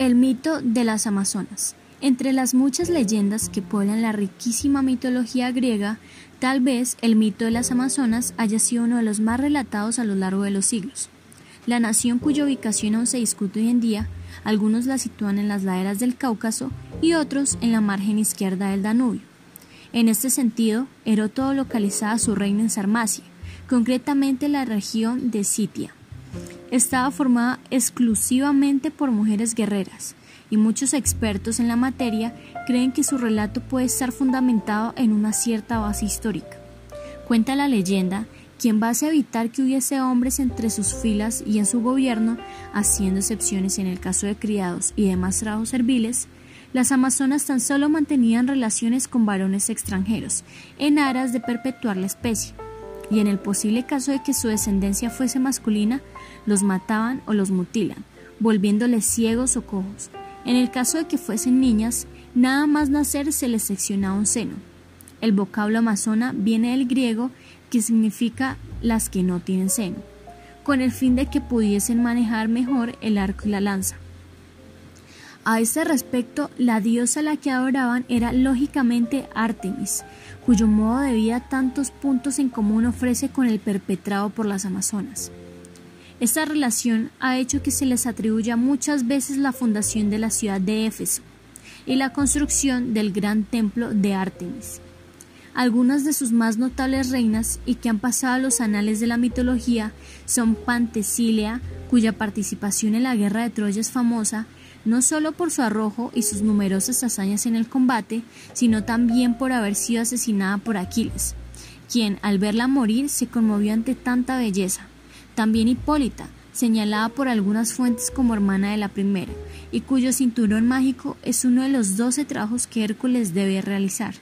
El mito de las Amazonas. Entre las muchas leyendas que pueblan la riquísima mitología griega, tal vez el mito de las Amazonas haya sido uno de los más relatados a lo largo de los siglos. La nación cuya ubicación aún se discute hoy en día, algunos la sitúan en las laderas del Cáucaso y otros en la margen izquierda del Danubio. En este sentido, Heródoto localizaba su reino en Sarmacia, concretamente la región de Sitia estaba formada exclusivamente por mujeres guerreras, y muchos expertos en la materia creen que su relato puede estar fundamentado en una cierta base histórica. Cuenta la leyenda que en base a evitar que hubiese hombres entre sus filas y en su gobierno, haciendo excepciones en el caso de criados y demás trabajos serviles, las amazonas tan solo mantenían relaciones con varones extranjeros, en aras de perpetuar la especie y en el posible caso de que su descendencia fuese masculina, los mataban o los mutilan, volviéndoles ciegos o cojos. En el caso de que fuesen niñas, nada más nacer se les seccionaba un seno. El vocablo amazona viene del griego que significa las que no tienen seno, con el fin de que pudiesen manejar mejor el arco y la lanza. A este respecto, la diosa a la que adoraban era lógicamente Artemis, cuyo modo de vida tantos puntos en común ofrece con el perpetrado por las Amazonas. Esta relación ha hecho que se les atribuya muchas veces la fundación de la ciudad de Éfeso y la construcción del gran templo de Artemis. Algunas de sus más notables reinas y que han pasado a los anales de la mitología son Pantesilia, cuya participación en la guerra de Troya es famosa, no solo por su arrojo y sus numerosas hazañas en el combate, sino también por haber sido asesinada por Aquiles, quien al verla morir se conmovió ante tanta belleza. También Hipólita, señalada por algunas fuentes como hermana de la primera, y cuyo cinturón mágico es uno de los doce trabajos que Hércules debe realizar.